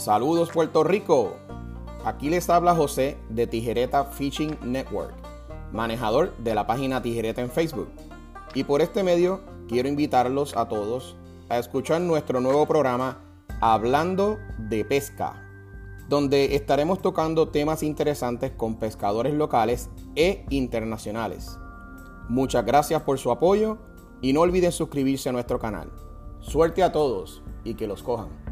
Saludos Puerto Rico. Aquí les habla José de Tijereta Fishing Network, manejador de la página Tijereta en Facebook. Y por este medio quiero invitarlos a todos a escuchar nuestro nuevo programa Hablando de Pesca, donde estaremos tocando temas interesantes con pescadores locales e internacionales. Muchas gracias por su apoyo y no olviden suscribirse a nuestro canal. Suerte a todos y que los cojan.